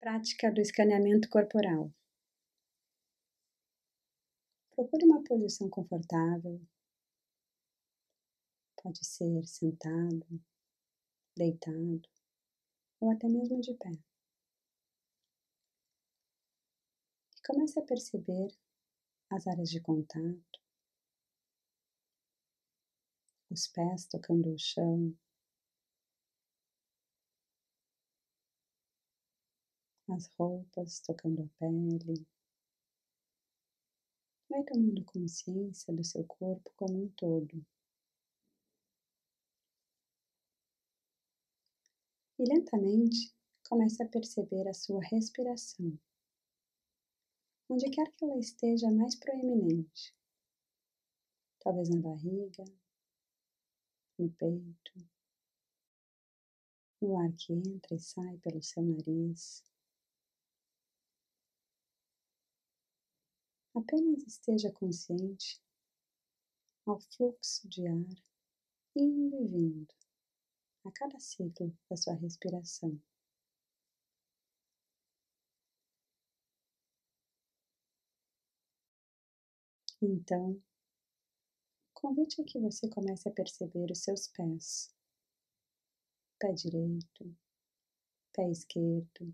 Prática do escaneamento corporal. Procure uma posição confortável. Pode ser sentado, deitado ou até mesmo de pé. E comece a perceber as áreas de contato, os pés tocando o chão, as roupas tocando a pele. Vai tomando consciência do seu corpo como um todo. E lentamente comece a perceber a sua respiração, onde quer que ela esteja mais proeminente. Talvez na barriga, no peito, no ar que entra e sai pelo seu nariz. Apenas esteja consciente ao fluxo de ar indo e vindo a cada ciclo da sua respiração. Então, convite a que você comece a perceber os seus pés. Pé direito, pé esquerdo,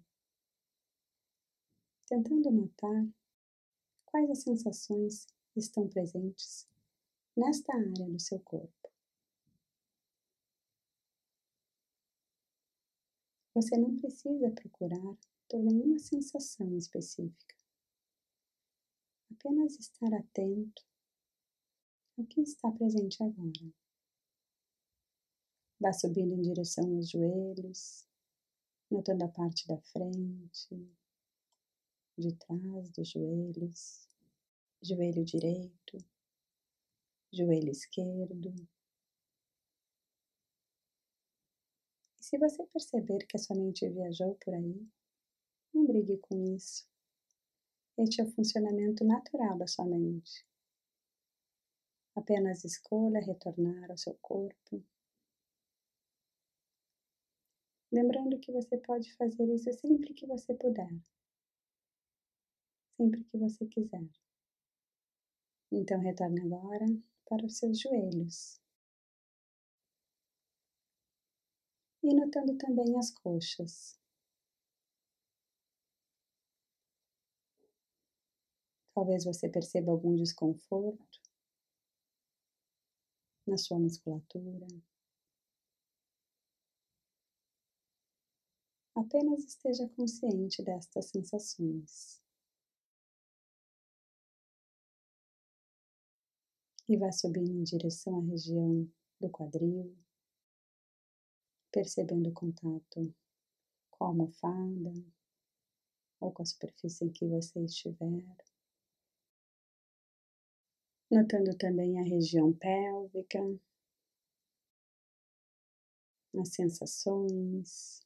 tentando notar quais as sensações estão presentes nesta área do seu corpo. Você não precisa procurar por nenhuma sensação específica. Apenas estar atento ao que está presente agora. Vá subindo em direção aos joelhos, notando a parte da frente, de trás dos joelhos, joelho direito, joelho esquerdo. E se você perceber que a sua mente viajou por aí, não brigue com isso. Este é o funcionamento natural da sua mente. Apenas escolha retornar ao seu corpo. Lembrando que você pode fazer isso sempre que você puder sempre que você quiser. Então, retorne agora para os seus joelhos. E notando também as coxas. Talvez você perceba algum desconforto na sua musculatura. Apenas esteja consciente destas sensações. E vá subindo em direção à região do quadril, percebendo o contato com a almofada ou com a superfície em que você estiver. Notando também a região pélvica, as sensações.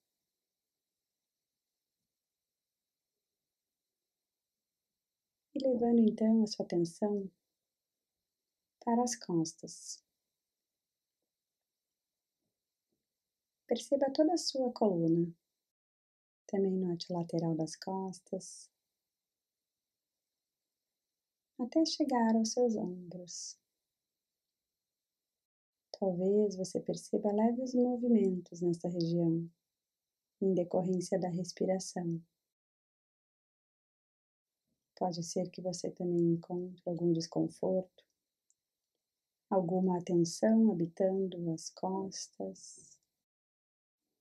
E levando então a sua atenção para as costas. Perceba toda a sua coluna. Também note o lateral das costas, até chegar aos seus ombros. Talvez você perceba leves movimentos nesta região, em decorrência da respiração. Pode ser que você também encontre algum desconforto alguma atenção habitando as costas.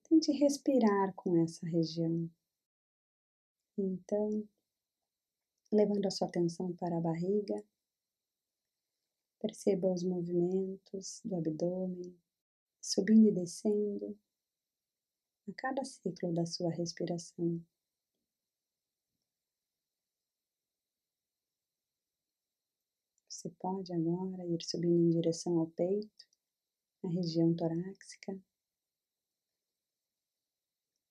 Tente respirar com essa região. Então, levando a sua atenção para a barriga, perceba os movimentos do abdômen, subindo e descendo a cada ciclo da sua respiração. Você pode agora ir subindo em direção ao peito, na região torácica,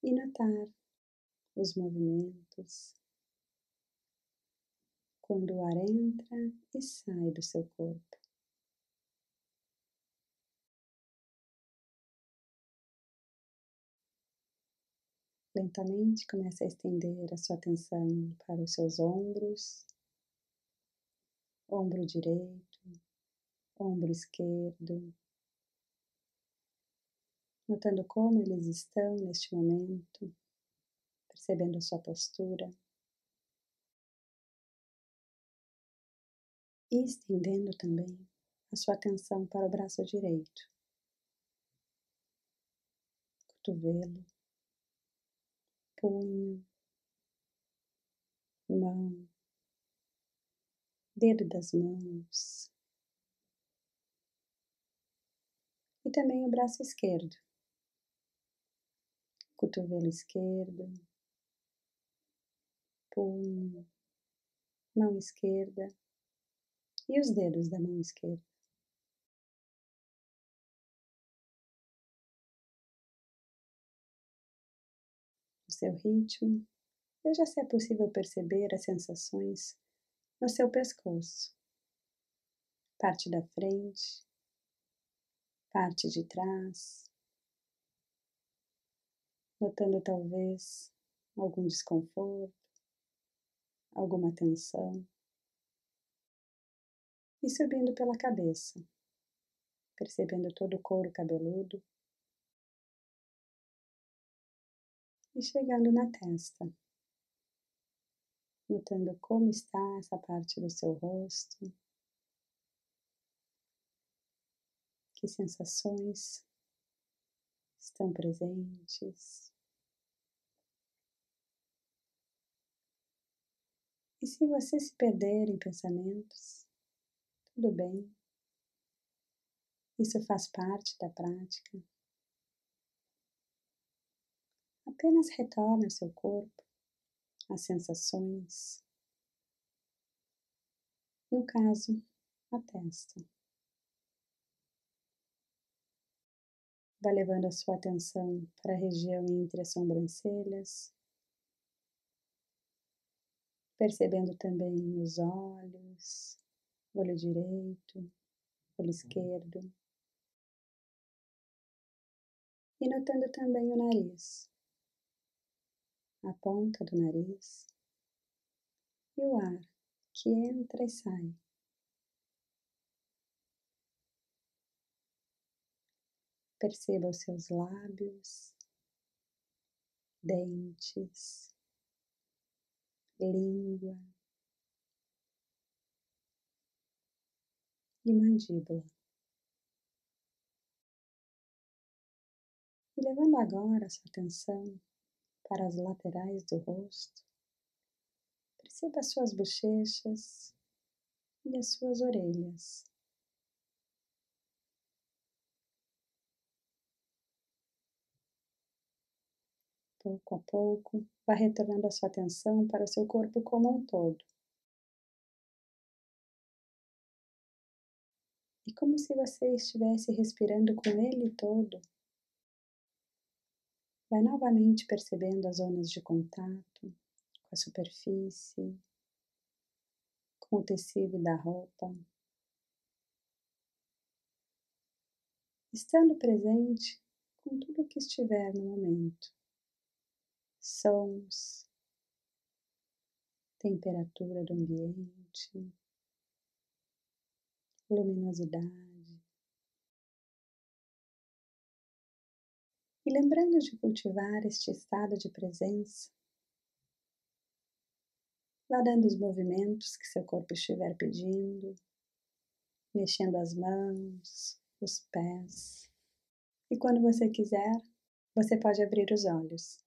e notar os movimentos quando o ar entra e sai do seu corpo. Lentamente comece a estender a sua atenção para os seus ombros, ombro direito, ombro esquerdo, notando como eles estão neste momento, percebendo a sua postura. E estendendo também a sua atenção para o braço direito, cotovelo, punho, mão, dedo das mãos. E também o braço esquerdo, cotovelo esquerdo, punho, mão esquerda. E os dedos da mão esquerda. No seu ritmo, veja se é possível perceber as sensações no seu pescoço, parte da frente, parte de trás, notando talvez algum desconforto, alguma tensão. E subindo pela cabeça, percebendo todo o couro cabeludo. E chegando na testa, notando como está essa parte do seu rosto, que sensações estão presentes. E se você se perder em pensamentos, tudo bem. Isso faz parte da prática. Apenas retorne ao seu corpo, às sensações. No caso, a testa. Vá levando a sua atenção para a região entre as sobrancelhas, percebendo também os olhos, olho direito, olho esquerdo. E notando também o nariz, a ponta do nariz e o ar que entra e sai. Perceba os seus lábios, dentes, língua. e mandíbula. E levando agora a sua atenção para as laterais do rosto, perceba as suas bochechas e as suas orelhas. Pouco a pouco, vá retornando a sua atenção para o seu corpo como um todo. e como se você estivesse respirando com ele todo. Vai novamente percebendo as zonas de contato com a superfície, com o tecido da roupa. Estando presente com tudo o que estiver no momento. Sons, temperatura do ambiente, luminosidade. E lembrando de cultivar este estado de presença, vá dando os movimentos que seu corpo estiver pedindo, mexendo as mãos, os pés. E quando você quiser, você pode abrir os olhos.